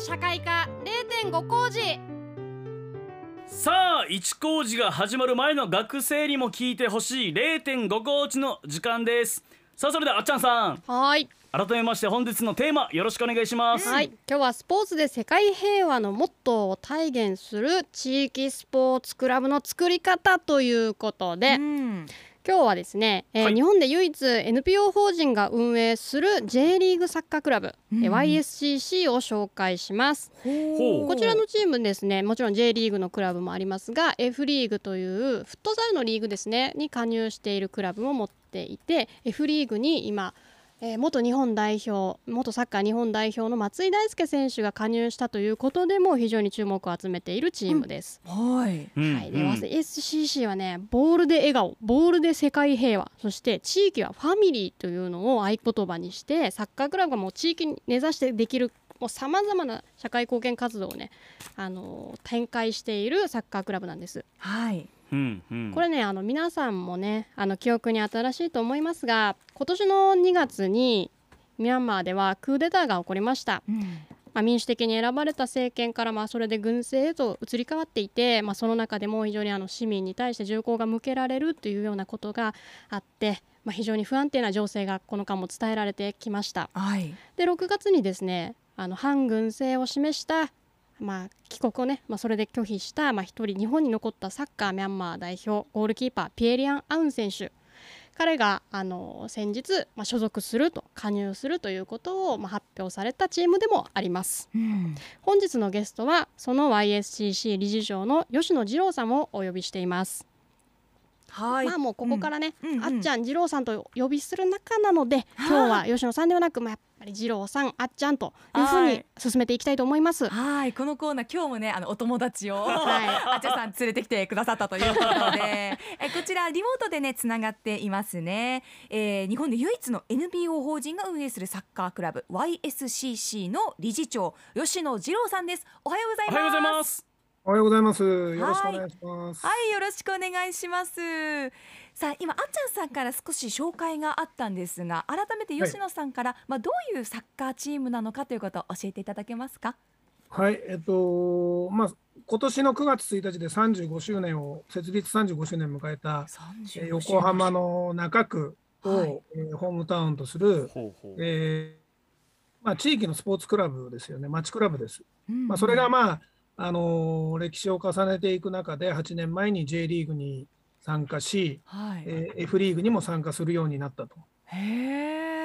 社会科0.5工事。さあ一工事が始まる前の学生にも聞いてほしい0.5工事の時間です。さあそれではあっちゃんさん。はい。改めまして本日のテーマよろしくお願いします、はい。今日はスポーツで世界平和のモットーを体現する地域スポーツクラブの作り方ということで、うん今日はですね、えーはい。日本で唯一 NPO 法人が運営する J リーグサッカークラブ、うんえー YSCC を紹介します。こちらのチームですねもちろん J リーグのクラブもありますが F リーグというフットサルのリーグですねに加入しているクラブも持っていて F リーグに今えー元日本代表元サッカー日本代表の松井大輔選手が加入したということでも非常に注目を集めているチームです。はい。うん。はい、でうん。SCC はねボールで笑顔ボールで世界平和そして地域はファミリーというのを合言葉にしてサッカークラブがもう地域に根ざしてできるさまざまな社会貢献活動をね、あのー展開しているサッカークラブなんです。はいうんうんこれねあの皆さんもねあの記憶に新しいと思いますが今年の2月にミャンマーではクーデターが起こりました。うんまあ、民主的に選ばれた政権からまあそれで軍政へと移り変わっていて、まあ、その中でも非常にあの市民に対して銃口が向けられるというようなことがあって、まあ、非常に不安定な情勢がこの間も伝えられてきました。はいで6月にですねあの反軍政を示した、まあ、帰国をね、まあ、それで拒否した、まあ、一人日本に残ったサッカーミャンマー代表ゴールキーパーピエリアン・アウン選手彼があの先日、まあ、所属すると加入するということを、まあ、発表されたチームでもあります。うん本日のゲストはその YSCC 理事長の吉野二郎さんをお呼びしています。はい。まあもうここからね、うん。うんうん。あっちゃん二郎さんと呼びする仲なので、今日は吉野さんではなく、まあ、やっぱり二郎さんあっちゃんというふうにはい。進めていきたいと思います。はい。このコーナー今日もねあのお友達を、はい。あちゃさん連れてきてくださったということで。えこちらリモートでねつながっていますね、えー日本で唯一の NPO 法人が運営するサッカークラブ YSCC の理事長吉野次郎さんです。おはようございますおはようございますよろしくお願いします。はい、よろしくお願いします。さあ、今あっちゃんさんから少し紹介があったんですが、改めて吉野さんから、まあどういうサッカーチームなのかということを教えていただけますか？はい、えっと、まあ、今年の9月1日で35周年を、設立35周年を迎えた、えー横浜の中区を、はいえーホームタウンとする、ほうほうえーまあ、地域のスポーツクラブですよね、町クラブです。うんまあ、それが、まあ、あのー歴史を重ねていく中で、8年前に J リーグに参加し、はい。えー F リーグにも参加するようになったと。へ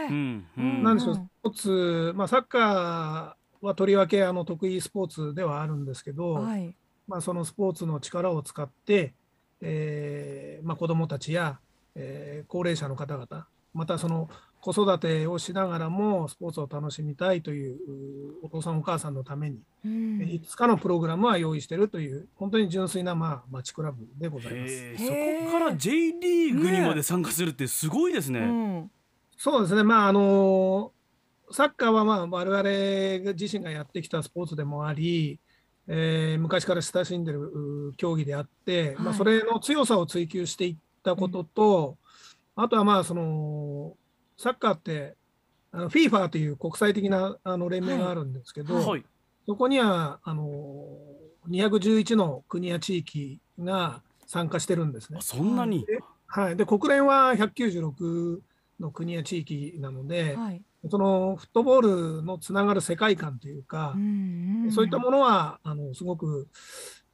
え。うんううんんなんでしょう、スポーツ、まあ、サッカーはとりわけあの得意スポーツではあるんですけど、はい。まあ、そのスポーツの力を使って、えーまあ、子どもたちや、えー高齢者の方々、またその子育てをしながらもスポーツを楽しみたいといううお父さん、お母さんのために、うん。いくつかのプログラムは用意しているという、本当に純粋な、まあ、マッチクラブでございます。そこから J リーグにまで参加するってすごいですね。うんそうですね、まああのサッカーは、まあ、我々自身がやってきたスポーツでもあり、えー昔から親しんでるう競技であって、まあ、はい。それの強さを追求していったことと、あとはまあそのサッカーってあの FIFA という国際的なあの連盟があるんですけど、はい。そこにはあの211の国や地域が参加してるんですねあ。そんなに？はい、で国連は196の国や地域なので、はい。そのフットボールのつながる世界観というかう、んそういったものはあのすごく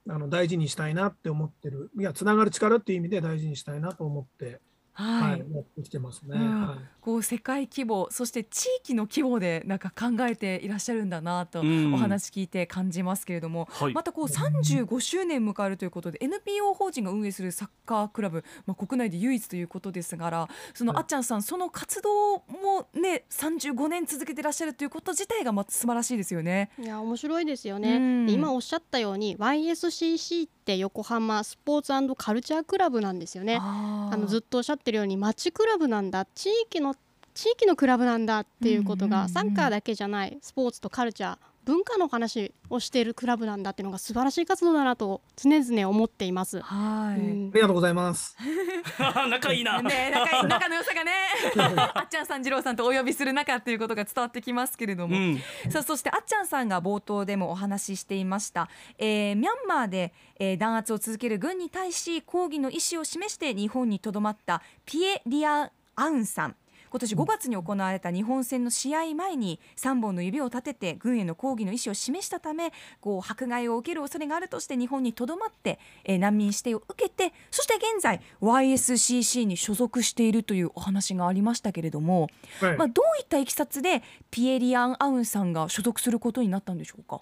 あの大事にしたいなって思ってる、いや、つながる力っていう意味で大事にしたいなと思って、ははい。い、やってきてますね。うん。はい。こう世界規模そして地域の規模でなんか考えていらっしゃるんだなとうん。お話聞いて感じますけれども、はい。またこう35周年迎えるということで NPO 法人が運営するサッカークラブ、まあ、国内で唯一ということですからそのはい。あっちゃんさんその活動もね35年続けてらっしゃるということ自体がまた素晴らしいですよね。いや面白いですよね、うん。で今おっしゃったように YSCC って横浜スポーツカルチャークラブなんですよね。ああのずっとおっしゃってるように街クラブなんだ。地域の地域のクラブなんだっていうことが、サッカーだけじゃないスポーツとカルチャー文化の話をしているクラブなんだっていうのが素晴らしい活動だなと常々思っています。はい。うん。ありがとうございます。仲いいな、ね、仲いい仲の良さがね。あっちゃんさん次郎さんとお呼びする中っていうことが伝わってきますけれども、うん、さあそしてあっちゃんさんが冒頭でもお話ししていました、えーミャンマーで、えー弾圧を続ける軍に対し抗議の意思を示して日本にとどまったピエ・リアン・アウンさん今年5月に行われた日本戦の試合前に3本の指を立てて軍への抗議の意思を示したためこう迫害を受ける恐れがあるとして日本にとどまって、えー難民指定を受けてそして現在 YSCC に所属しているというお話がありましたけれども、はいまあ、どういったいきさつでピエ・リアン・アウンさんが所属することになったんでしょうか？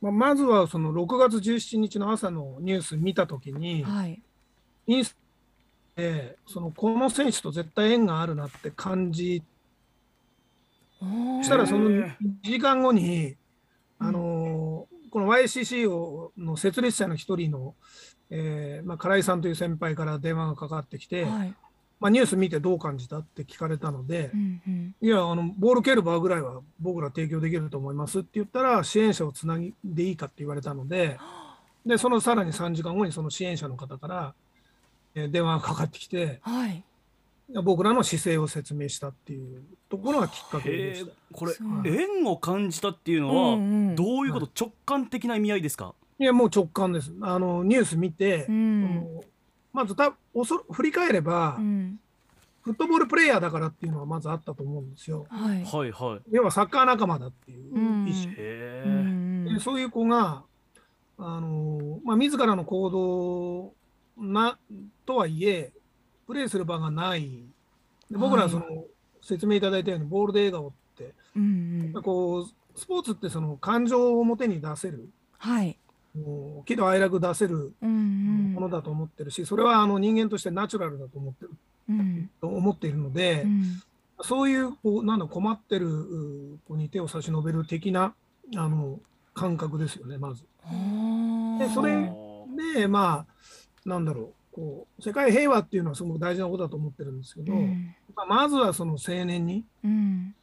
まあ、まずはその6月17日の朝のニュース見たときに、はい、インスタでそのこの選手と絶対縁があるなって感じ。そしたらそのへ1ー時間後に、うんあのーこの YCC をの設立者の一人の、えーまあ、唐井さんという先輩から電話がかかってきて、はい、まあ、ニュース見てどう感じたって聞かれたのでう、んうん、いやあの、ボール蹴る場ぐらいは僕ら提供できると思いますって言ったら、支援者をつなぎでいいかって言われたので、でそのさらに3時間後にその支援者の方から、えー電話がかかってきて、はい、僕らの姿勢を説明したっていうところがきっかけでした。これ縁を感じたっていうのは、うんうん。どういうこと、直感的な意味合いですか？いや、もう直感です。あのニュース見て、うん。あのまずたおそ振り返れば、うん、フットボールプレイヤーだからっていうのはまずあったと思うんですよ。はい、はいはい。要はサッカー仲間だっていううん。意思。へえ、うん。でそういう子が、あのまあ、自らの行動なとはいえ、プレーする場がない。で僕らはその、説明いただいたように、ボールで笑顔って、うんうん、こうスポーツってその感情を表に出せる、はい、もう喜怒哀楽出せるうんうん。ものだと思ってるし、それはあの人間としてナチュラルだと思ってる。うん。と思っているので、うん。そういうこうなんだ困ってるう子に手を差し伸べる的なあの感覚ですよね、まず。でそれで、まあ、なんだろう、こう世界平和っていうのはすごく大事なことだと思ってるんですけど、うん。まあ、まずはその青年にうん。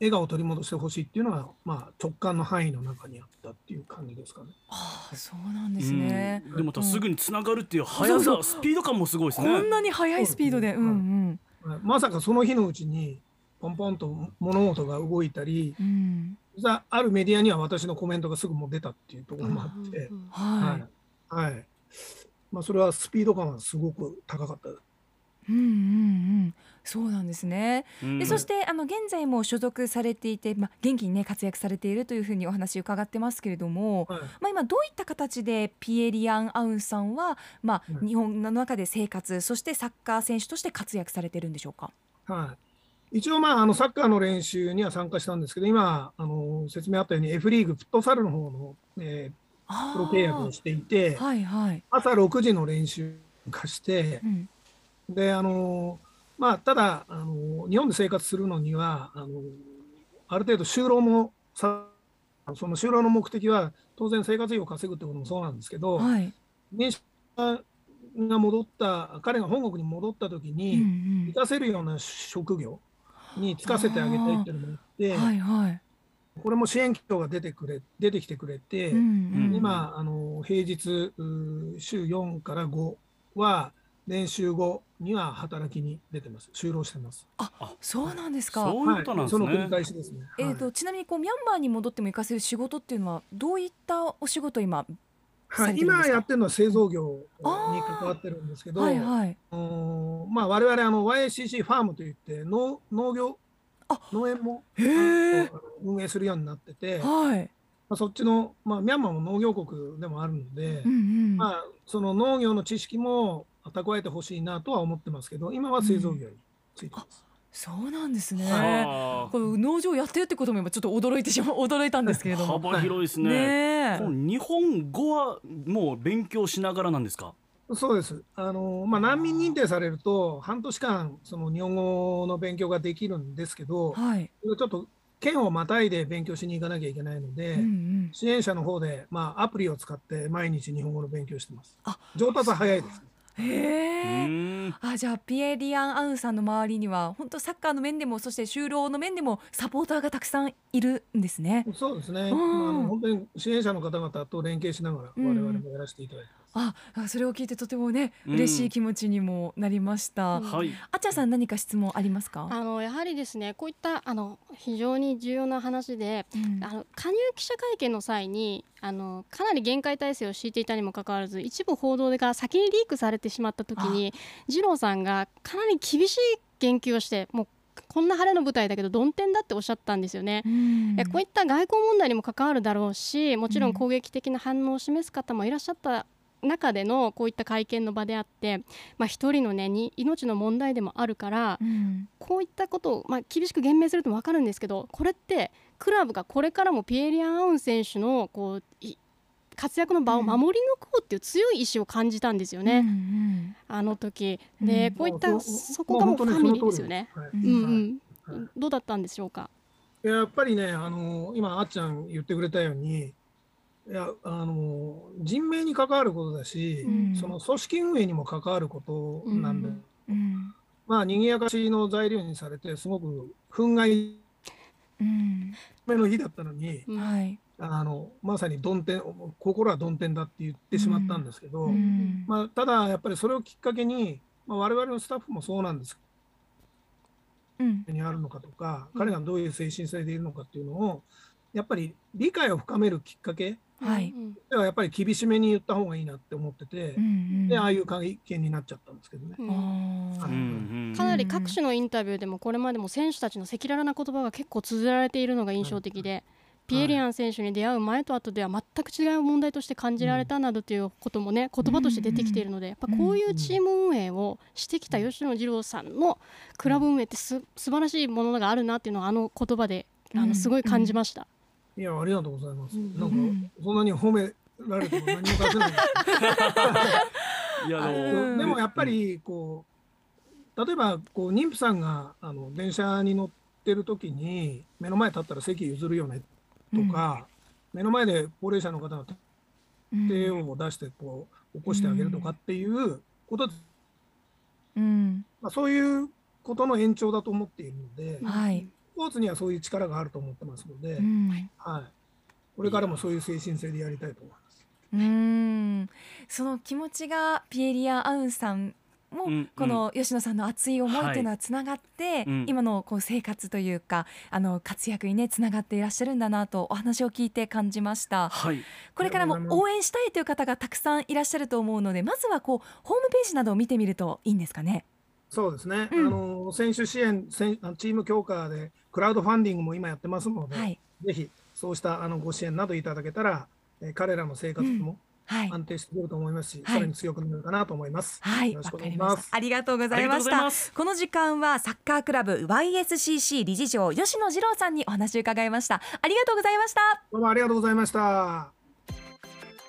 笑顔を取り戻してほしいっていうのは、まあ、直感の範囲の中にあったっていう感じですかね。ああそうなんですね。うん。でもすぐにつながるっていう速さ、そうスピード感もすごいですね。こんなに速いスピードで、そううん。うん。はい。まさかその日のうちにポンポンと物事が動いたり、うん、実はあるメディアには私のコメントがすぐもう出たっていうところもあって、うん。ははい。はいまあ、それはスピード感はすごく高かった。うんうんうん、そうなんですね。うん。でそしてあの現在も所属されていて、まあ元気にね活躍されているというふうにお話伺ってますけれども、はい。まあ今どういった形でピエリアン・アウンさんはま日本の中で生活、そしてサッカー選手として活躍されているんでしょうか？はい、一応、まあ、あのサッカーの練習には参加したんですけど、今、あの説明あったように F リーグ、フットサルの方の、えープロ契約をしていて、はいはい。朝6時の練習化してう、んであのまあ、ただあの、日本で生活するのには、あのある程度就労もさ、その就労の目的は、当然生活費を稼ぐってこともそうなんですけど、はい。年収が戻った、彼が本国に戻った時うんに、活かせるような職業に就かせてあげたいっていうのもあって、うん、はいはい。これも支援機構が出てくれ出てきてくれて、うんうん。今あの平日週4から5は練習後には働きに出てます。就労してます。そうなんですか。そういうことなんですね、はい、その繰り返しですね、えーとはい。ちなみにこうミャンマーに戻っても行かせる仕事っていうのはどういったお仕事今？はい、されてるんですか？今やってるのは製造業に関わってるんですけど、はいはい。あのーまあ、我々あの YCC ファームといって農農業あ農園も運営するようになってて、まはい。あ、そっちの、まあ、ミャンマーも農業国でもあるので、うんうん。まあ、その農業の知識も蓄えてほしいなとは思ってますけど今は製造業についてます。そうなんですね。はあこの農場やってるってことも今ちょっと驚いてしまう 驚いたんですけれども。幅広いですね。ねえ。この日本語はもう勉強しながらなんですか？そうです。あのまあ、難民認定されると半年間その日本語の勉強ができるんですけど、はいちょっと県をまたいで勉強しに行かなきゃいけないので、うんうん支援者の方で、まあ、アプリを使って毎日日本語の勉強してますあ。上達は早いです。うへあじゃあピエ・リアン・アウンさんの周りには本当サッカーの面でもそして就労の面でもサポーターがたくさんいるんですね。そうですね、うんまあ、あの本当に支援者の方々と連携しながら、うん我々もやらせていただいてます。ああそれを聞いてとてもねうん嬉しい気持ちにもなりました。うんはいあちゃさん何か質問ありますか？あのやはりですねこういったあの非常に重要な話でうんあの加入記者会見の際にあのかなり厳戒態勢を敷いていたにもかかわらず一部報道が先にリークされてしまった時に二郎さんがかなり厳しい言及をしてもうこんな晴れの舞台だけど曇天だっておっしゃったんですよね。うんこういった外交問題にも関わるだろうしもちろん攻撃的な反応を示す方もいらっしゃった中でのこういった会見の場であって、まあ、一人の、ね、に命の問題でもあるからうん。こういったことを、まあ、厳しく言明するとも分かるんですけどこれってクラブがこれからもピエーリアン・アウン選手のこうい活躍の場を守り抜こうっていう強い意志を感じたんですよね、うんあの時。で、うん。こういったそこがもうファミリーですよね。どうだったんでしょうか？やっぱりね、あの今、あっちゃん言ってくれたように、いやあの人命に関わることだし、うん。その組織運営にも関わることなんで、うんうん。まあ、賑やかしの材料にされて、すごく憤慨うん。目の日だったのに、うんはい。あのまさに曇天、心は曇天だって言ってしまったんですけど、うん。まあ、ただやっぱりそれをきっかけに、まあ、我々のスタッフもそうなんです。うん。にあるのかとか、うん。彼がどういう精神性でいるのかっていうのを、やっぱり理解を深めるきっかけ。はい。うんではやっぱり厳しめに言った方がいいなって思ってて、うんでああいう会見になっちゃったんですけどね。うん。あうーんうん。かなり各種のインタビューでもこれまでも選手たちの赤裸々な言葉が結構綴られているのが印象的で、ピエリアン選手に出会う前と後では全く違う問題として感じられたなどということもね言葉として出てきているのでやっぱこういうチーム運営をしてきた吉野次郎さんのクラブ運営ってす素晴らしいものがあるなっていうのはあの言葉であうん。のすごい感じました。いや、ありがとうございます。うん。なんかうんそんなに褒められても何も出せない。いやうでもん。でもやっぱりこう例えばこう妊婦さんがあの電車に乗ってる時に目の前立ったら席譲るよねとか、目の前で高齢者の方がうん手を出してこう起こしてあげるとかっていうこと、うん。まあ、そういうことの延長だと思っているので、はい。スポーツにはそういう力があると思ってますので、うん。はい、これからもそういう精神性でやりたいと思います。うーん。その気持ちがピエリア・アウンさんもうんこの吉野さんの熱い思いっていうのはつながって、うん。今のこう生活というかあの活躍にねつながっていらっしゃるんだなとお話を聞いて感じました。はい。これからも応援したいという方がたくさんいらっしゃると思うのでまずはこうホームページなどを見てみるといいんですかね？そうですね、うん。あの選手支援選チーム強化でクラウドファンディングも今やってますので、はいぜひそうしたあのご支援などいただけたら、えー彼らの生活もはい安定してくると思いますし、はいさらに強くなるかなと思います。はい、よろしくおわかり願いします。ありがとうございました。この時間はサッカークラブ YSCC 理事長吉野次郎さんにお話を伺いました。ありがとうございました。どうもありがとうございました。